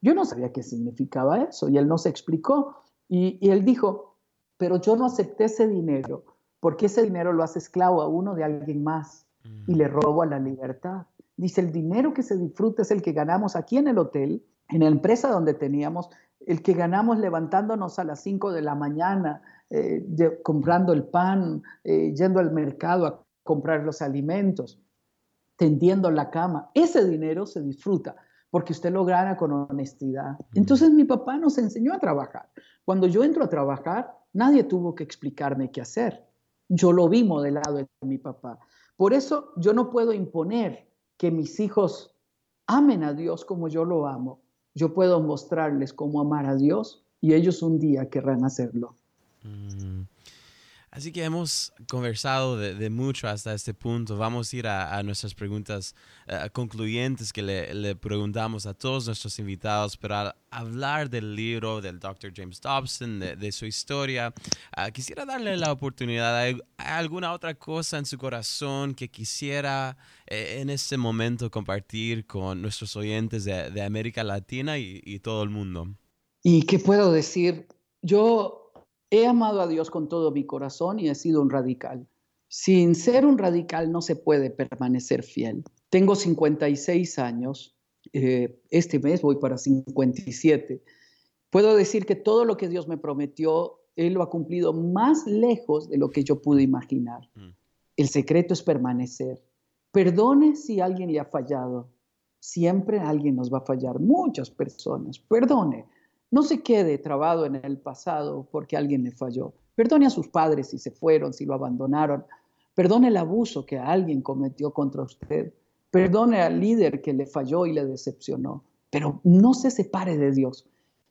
Yo no sabía qué significaba eso y él no se explicó. Y, y él dijo, pero yo no acepté ese dinero porque ese dinero lo hace esclavo a uno de alguien más y le robo a la libertad. Dice, el dinero que se disfruta es el que ganamos aquí en el hotel, en la empresa donde teníamos, el que ganamos levantándonos a las 5 de la mañana, eh, comprando el pan, eh, yendo al mercado a comprar los alimentos, tendiendo la cama. Ese dinero se disfruta porque usted lo gana con honestidad. Entonces mi papá nos enseñó a trabajar. Cuando yo entro a trabajar, nadie tuvo que explicarme qué hacer. Yo lo vi modelado de mi papá. Por eso yo no puedo imponer que mis hijos amen a Dios como yo lo amo. Yo puedo mostrarles cómo amar a Dios y ellos un día querrán hacerlo. Mm. Así que hemos conversado de, mucho hasta este punto. Vamos a ir a, nuestras preguntas eh, concluyentes que le, preguntamos a todos nuestros invitados, pero al hablar del libro del Dr. James Dobson, de, su historia, ah, quisiera darle la oportunidad. ¿Hay, alguna otra cosa en su corazón que quisiera eh, en este momento compartir con nuestros oyentes de, América Latina y todo el mundo? ¿Y qué puedo decir? Yo He amado a Dios con todo mi corazón y he sido un radical. Sin ser un radical no se puede permanecer fiel. Tengo 56 años, eh, este mes voy para 57. Puedo decir que todo lo que Dios me prometió, Él lo ha cumplido más lejos de lo que yo pude imaginar. Mm. El secreto es permanecer. Perdone si alguien le ha fallado. Siempre alguien nos va a fallar, muchas personas. Perdone. No se quede trabado en el pasado porque alguien le falló. Perdone a sus padres si se fueron, si lo abandonaron. Perdone el abuso que alguien cometió contra usted. Perdone al líder que le falló y le decepcionó. Pero no se separe de Dios.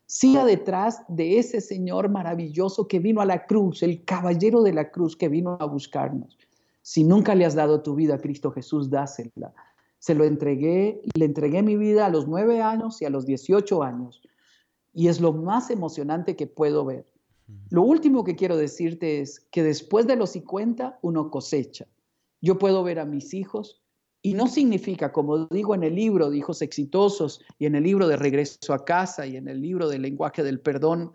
Siga detrás de ese Señor maravilloso que vino a la cruz, el caballero de la cruz que vino a buscarnos. Si nunca le has dado tu vida a Cristo Jesús, dásela. Se lo entregué, le entregué mi vida a los nueve años y a los dieciocho años y es lo más emocionante que puedo ver. Lo último que quiero decirte es que después de los 50 uno cosecha. Yo puedo ver a mis hijos y no significa, como digo en el libro de hijos exitosos y en el libro de regreso a casa y en el libro del lenguaje del perdón,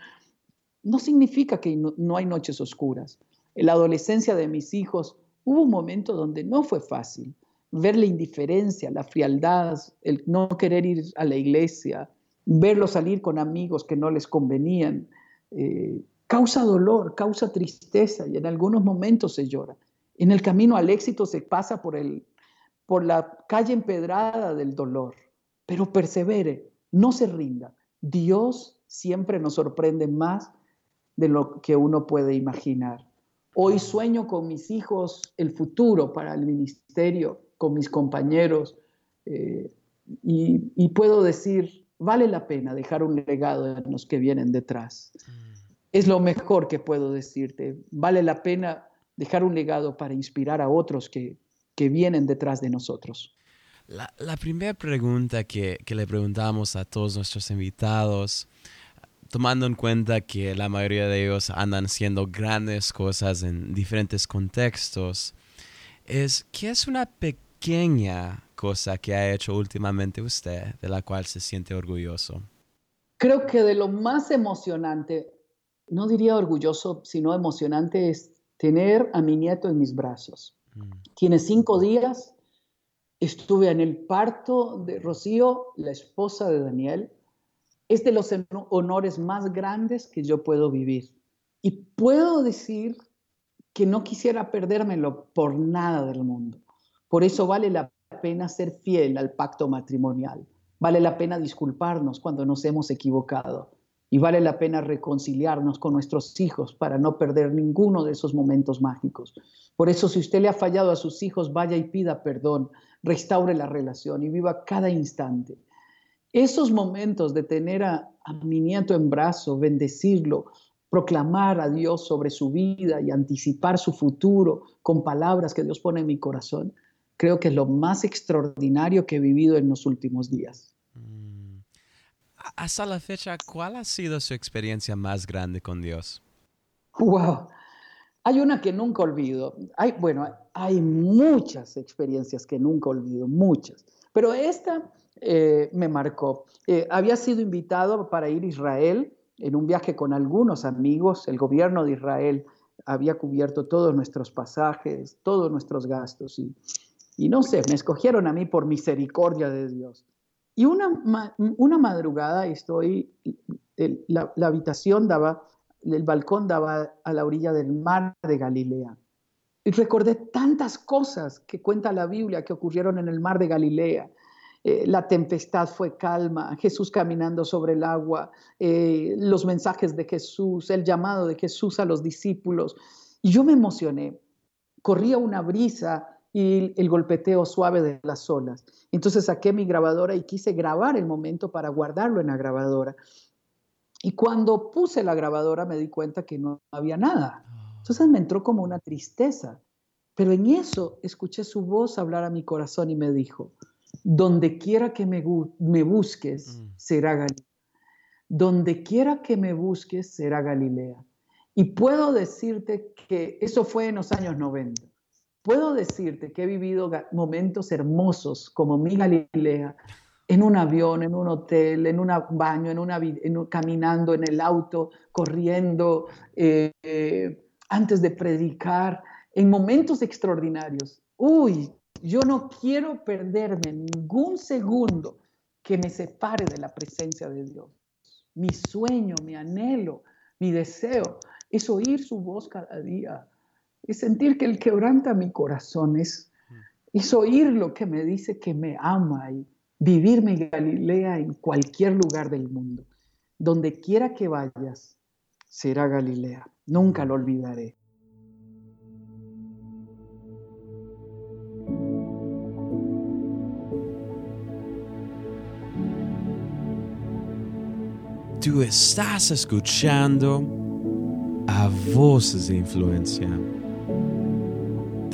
no significa que no, no hay noches oscuras. En la adolescencia de mis hijos hubo un momento donde no fue fácil ver la indiferencia, la frialdad, el no querer ir a la iglesia, verlo salir con amigos que no les convenían, eh, causa dolor, causa tristeza y en algunos momentos se llora. En el camino al éxito se pasa por, el, por la calle empedrada del dolor, pero persevere, no se rinda. Dios siempre nos sorprende más de lo que uno puede imaginar. Hoy sueño con mis hijos el futuro para el ministerio, con mis compañeros, eh, y puedo decir, vale la pena dejar un legado en los que vienen detrás. Mm. Es lo mejor que puedo decirte. Vale la pena dejar un legado para inspirar a otros que, que vienen detrás de nosotros. La, la primera pregunta que, que, le preguntamos a todos nuestros invitados, tomando en cuenta que la mayoría de ellos andan haciendo grandes cosas en diferentes contextos, es ¿qué es una pequeña cosa que ha hecho últimamente usted de la cual se siente orgulloso? Creo que de lo más emocionante, no diría orgulloso, sino emocionante es tener a mi nieto en mis brazos. Mm. Tiene cinco días, estuve en el parto de Rocío, la esposa de Daniel. Es de los honores más grandes que yo puedo vivir. Y puedo decir que no quisiera perdérmelo por nada del mundo. Por eso vale la pena ser fiel al pacto matrimonial, vale la pena disculparnos cuando nos hemos equivocado y vale la pena reconciliarnos con nuestros hijos para no perder ninguno de esos momentos mágicos. Por eso si usted le ha fallado a sus hijos, vaya y pida perdón, restaure la relación y viva cada instante. Esos momentos de tener a, mi nieto en brazo, bendecirlo, proclamar a Dios sobre su vida y anticipar su futuro con palabras que Dios pone en mi corazón, creo que es lo más extraordinario que he vivido en los últimos días. Mm. Hasta la fecha, ¿cuál ha sido su experiencia más grande con Dios? Wow. Hay una que nunca olvido. Hay, bueno, hay muchas experiencias que nunca olvido, muchas. Pero esta eh, me marcó. Eh, había sido invitado para ir a Israel en un viaje con algunos amigos. El gobierno de Israel había cubierto todos nuestros pasajes, todos nuestros gastos. Y, y no sé, me escogieron a mí por misericordia de Dios. Y una, una madrugada estoy, la, habitación daba, el balcón daba a la orilla del mar de Galilea. Y recordé tantas cosas que cuenta la Biblia que ocurrieron en el mar de Galilea. Eh, la tempestad fue calma, Jesús caminando sobre el agua, eh, los mensajes de Jesús, el llamado de Jesús a los discípulos. Y yo me emocioné. Corría una brisa y el golpeteo suave de las olas. Entonces saqué mi grabadora y quise grabar el momento para guardarlo en la grabadora. Y cuando puse la grabadora me di cuenta que no había nada. Entonces me entró como una tristeza. Pero en eso escuché su voz hablar a mi corazón y me dijo, donde quiera que me, busques, mm. será Galilea. Donde quiera que me busques, será Galilea. Y puedo decirte que eso fue en los años 90. Puedo decirte que he vivido momentos hermosos como mi Galilea, en un avión, en un hotel, en un baño, en una, caminando en el auto, corriendo, eh, antes de predicar, en momentos extraordinarios. Uy, yo no quiero perderme ningún segundo que me separe de la presencia de Dios. Mi sueño, mi anhelo, mi deseo es oír su voz cada día, es sentir que Él quebranta mi corazón, es, es oír lo que me dice que me ama y vivir mi Galilea en cualquier lugar del mundo. Donde quiera que vayas, será Galilea. Nunca lo olvidaré. Tú estás escuchando a Voces de Influencia,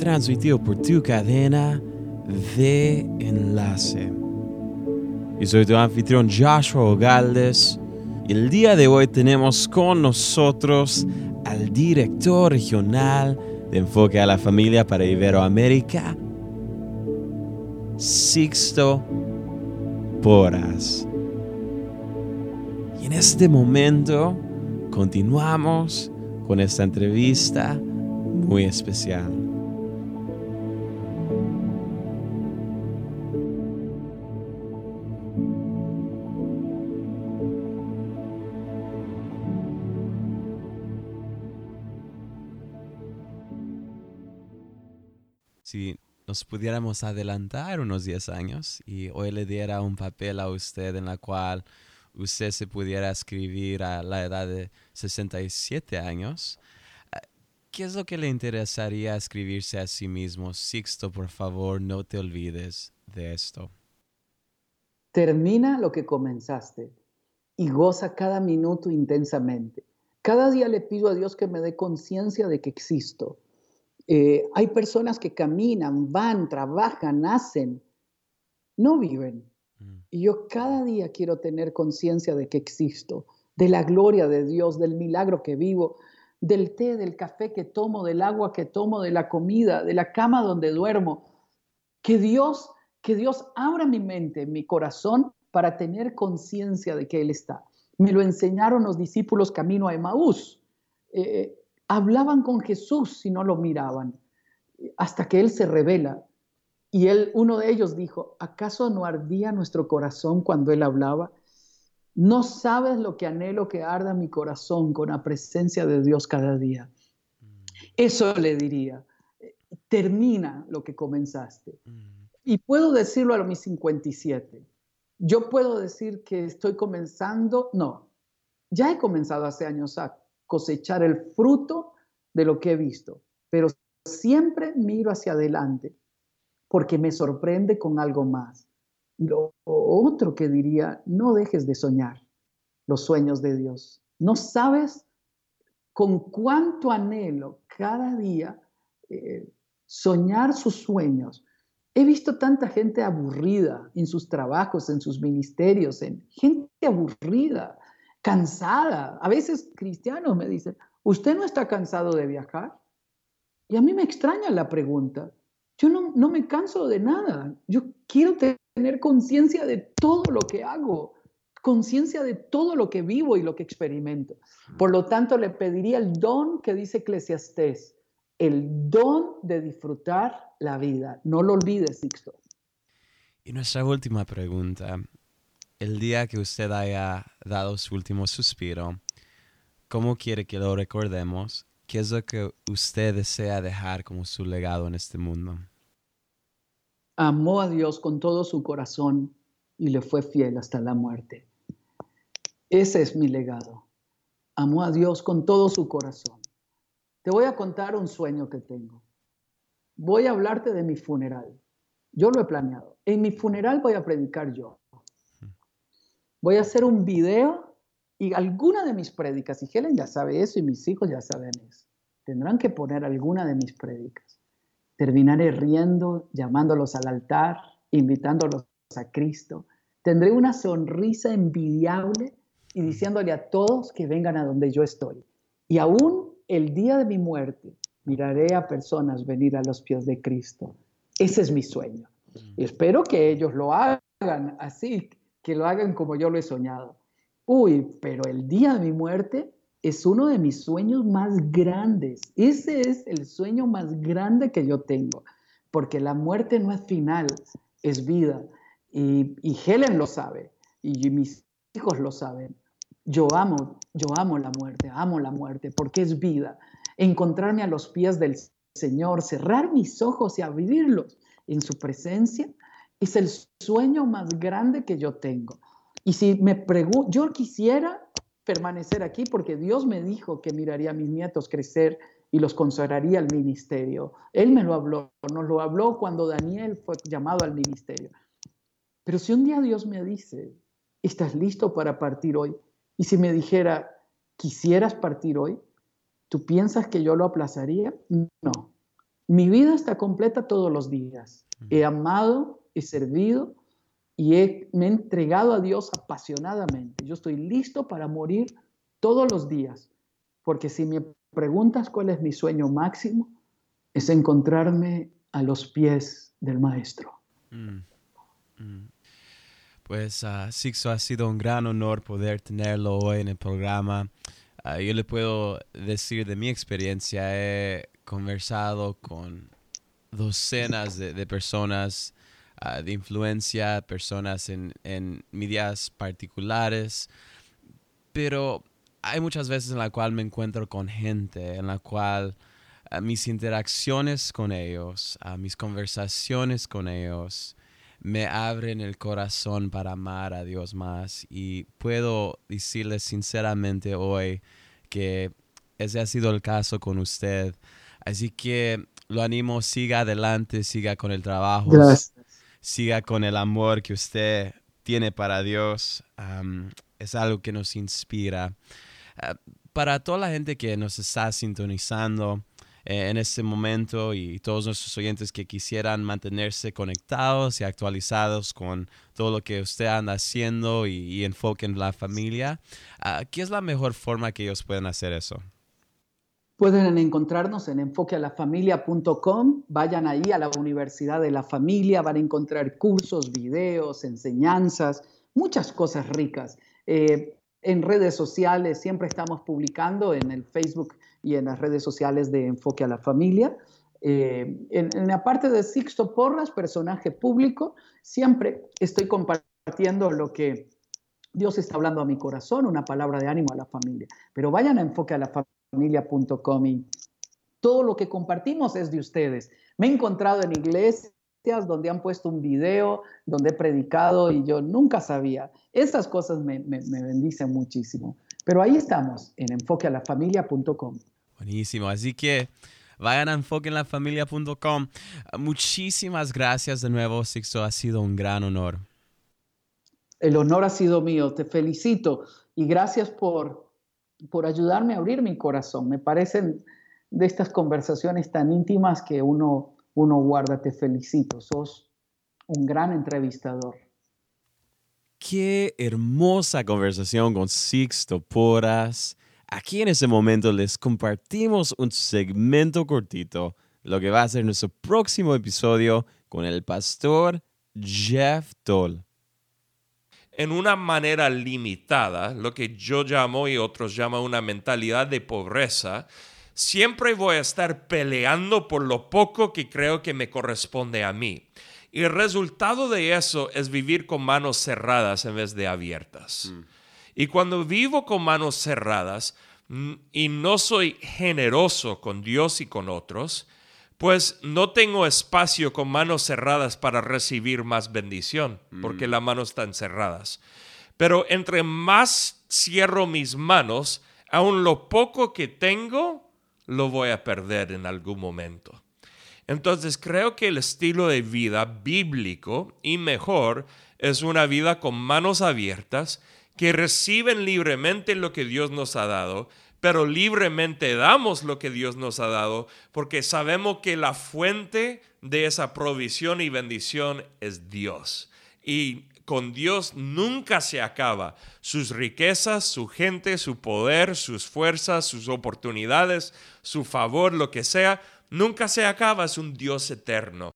transmitido por tu cadena de enlace. Y soy tu anfitrión Joshua Ogaldes. Y el día de hoy tenemos con nosotros al director regional de Enfoque a la Familia para Iberoamérica, Sixto Poras. Y en este momento continuamos con esta entrevista muy especial. Si nos pudiéramos adelantar unos 10 años y hoy le diera un papel a usted en la cual usted se pudiera escribir a la edad de 67 años, ¿qué es lo que le interesaría escribirse a sí mismo? Sixto, por favor, no te olvides de esto. Termina lo que comenzaste y goza cada minuto intensamente. Cada día le pido a Dios que me dé conciencia de que existo. Eh, hay personas que caminan, van, trabajan, nacen, no viven. Y yo cada día quiero tener conciencia de que existo, de la gloria de Dios, del milagro que vivo, del té, del café que tomo, del agua que tomo, de la comida, de la cama donde duermo. Que Dios, que Dios abra mi mente, mi corazón para tener conciencia de que Él está. Me lo enseñaron los discípulos camino a Emaús. Eh, hablaban con Jesús si no lo miraban, hasta que Él se revela y él, uno de ellos dijo, ¿acaso no ardía nuestro corazón cuando él hablaba? No sabes lo que anhelo que arda mi corazón con la presencia de Dios cada día. Mm. Eso le diría, termina lo que comenzaste. Mm. Y puedo decirlo a mis 57. Yo puedo decir que estoy comenzando, no, ya he comenzado hace años cosechar el fruto de lo que he visto, pero siempre miro hacia adelante porque me sorprende con algo más. Y lo otro que diría, no dejes de soñar los sueños de Dios. No sabes con cuánto anhelo cada día eh, soñar sus sueños. He visto tanta gente aburrida en sus trabajos, en sus ministerios, en gente aburrida, cansada. A veces cristianos me dicen, ¿usted no está cansado de viajar? Y a mí me extraña la pregunta. Yo no, no me canso de nada. Yo quiero tener conciencia de todo lo que hago, conciencia de todo lo que vivo y lo que experimento. Por lo tanto, le pediría el don que dice Eclesiastés, el don de disfrutar la vida. No lo olvides, Sixto. Y nuestra última pregunta. El día que usted haya dado su último suspiro, ¿cómo quiere que lo recordemos? ¿Qué es lo que usted desea dejar como su legado en este mundo? Amó a Dios con todo su corazón y le fue fiel hasta la muerte. Ese es mi legado. Amó a Dios con todo su corazón. Te voy a contar un sueño que tengo. Voy a hablarte de mi funeral. Yo lo he planeado. En mi funeral voy a predicar yo. Voy a hacer un video y alguna de mis prédicas, y Helen ya sabe eso y mis hijos ya saben eso, tendrán que poner alguna de mis prédicas. Terminaré riendo, llamándolos al altar, invitándolos a Cristo. Tendré una sonrisa envidiable y diciéndole a todos que vengan a donde yo estoy. Y aún el día de mi muerte, miraré a personas venir a los pies de Cristo. Ese es mi sueño. Y espero que ellos lo hagan así, que lo hagan como yo lo he soñado. Uy, pero el día de mi muerte es uno de mis sueños más grandes. Ese es el sueño más grande que yo tengo, porque la muerte no es final, es vida. Y, Helen lo sabe, y mis hijos lo saben. Yo amo, yo amo la muerte, amo la muerte, porque es vida. Encontrarme a los pies del Señor, cerrar mis ojos y abrirlos en su presencia es el sueño más grande que yo tengo. Y si me pregunto, yo quisiera permanecer aquí porque Dios me dijo que miraría a mis nietos crecer y los consagraría al ministerio. Él me lo habló, nos lo habló cuando Daniel fue llamado al ministerio. Pero si un día Dios me dice, ¿estás listo para partir hoy? Y si me dijera, ¿quisieras partir hoy? ¿Tú piensas que yo lo aplazaría? No. Mi vida está completa todos los días. He amado he servido y he, me he entregado a Dios apasionadamente. Yo estoy listo para morir todos los días, porque si me preguntas cuál es mi sueño máximo, es encontrarme a los pies del Maestro. Mm, mm. Pues uh, Sixto, ha sido un gran honor poder tenerlo hoy en el programa. Ah, yo le puedo decir de mi experiencia, he conversado con docenas de personas Ah, de influencia, personas en, en medias particulares, pero hay muchas veces en la cual me encuentro con gente, en la cual ah, mis interacciones con ellos, uh, mis conversaciones con ellos, me abren el corazón para amar a Dios más. Y puedo decirles sinceramente hoy que ese ha sido el caso con usted. Así que lo animo, siga adelante, siga con el trabajo siga con el amor que usted tiene para Dios. es algo que nos inspira. Ah, para toda la gente que nos está sintonizando eh, en este momento y todos nuestros oyentes que quisieran mantenerse conectados y actualizados con todo lo que usted anda haciendo y, y enfoque la familia, ah, ¿qué es la mejor forma que ellos pueden hacer eso? Pueden encontrarnos en enfoquealafamilia.com, vayan ahí a la Universidad de la Familia, van a encontrar cursos, videos, enseñanzas, muchas cosas ricas. Eh, en redes sociales siempre estamos publicando en el Facebook y en las redes sociales de Enfoque a la Familia. Eh, en, en, la parte de Sixto Porras, personaje público, siempre estoy compartiendo lo que Dios está hablando a mi corazón, una palabra de ánimo a la familia. Pero vayan a Enfoque a la Familia familia.com y todo lo que compartimos es de ustedes. Me he encontrado en iglesias donde han puesto un video, donde he predicado y yo nunca sabía. Esas cosas me, me, bendicen muchísimo. Pero ahí estamos, en enfoquealafamilia.com. Buenísimo, así que vayan a enfoquealafamilia.com. Muchísimas gracias de nuevo, Sixto, ha sido un gran honor. El honor ha sido mío, te felicito y gracias por por ayudarme a abrir mi corazón. Me parecen de estas conversaciones tan íntimas que uno, uno guarda. Te felicito, sos un gran entrevistador. Qué hermosa conversación con Sixto Poras. Aquí en ese momento les compartimos un segmento cortito, lo que va a ser nuestro próximo episodio con el pastor Jeff Toll en una manera limitada, lo que yo llamo y otros llaman una mentalidad de pobreza, siempre voy a estar peleando por lo poco que creo que me corresponde a mí. Y el resultado de eso es vivir con manos cerradas en vez de abiertas. Mm. Y cuando vivo con manos cerradas mm, y no soy generoso con Dios y con otros, pues no tengo espacio con manos cerradas para recibir más bendición, porque mm. las manos están cerradas. Pero entre más cierro mis manos, aun lo poco que tengo, lo voy a perder en algún momento. Entonces creo que el estilo de vida bíblico y mejor es una vida con manos abiertas que reciben libremente lo que Dios nos ha dado, pero libremente damos lo que Dios nos ha dado porque sabemos que la fuente de esa provisión y bendición es Dios. Y con Dios nunca se acaba. Sus riquezas, su gente, su poder, sus fuerzas, sus oportunidades, su favor, lo que sea, nunca se acaba. Es un Dios eterno.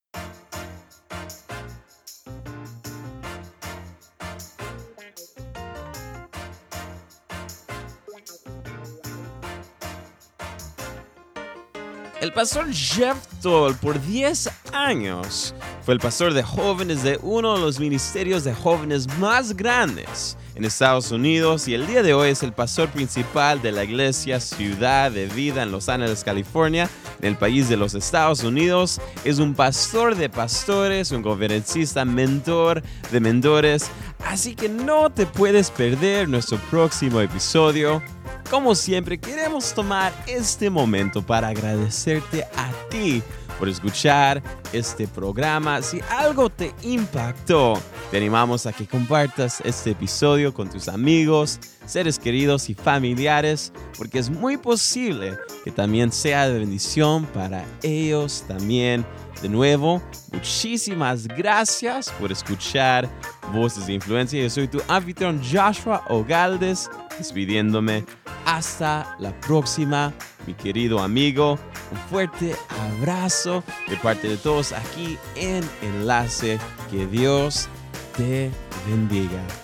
El pastor Jeff Toll por 10 años fue el pastor de jóvenes de uno de los ministerios de jóvenes más grandes en Estados Unidos y el día de hoy es el pastor principal de la iglesia Ciudad de Vida en Los Ángeles, California, en el país de los Estados Unidos. Es un pastor de pastores, un conferencista, mentor de mentores. Así que no te puedes perder nuestro próximo episodio. Como siempre, queremos tomar este momento para agradecerte a ti por escuchar este programa. Si algo te impactó, te animamos a que compartas este episodio con tus amigos, seres queridos y familiares, porque es muy posible que también sea de bendición para ellos también. De nuevo, muchísimas gracias por escuchar Voces de Influencia. Yo soy tu anfitrión Joshua Ogaldes, despidiéndome hasta la próxima, mi querido amigo. Un fuerte abrazo de parte de todos aquí en Enlace. Que Dios te bendiga.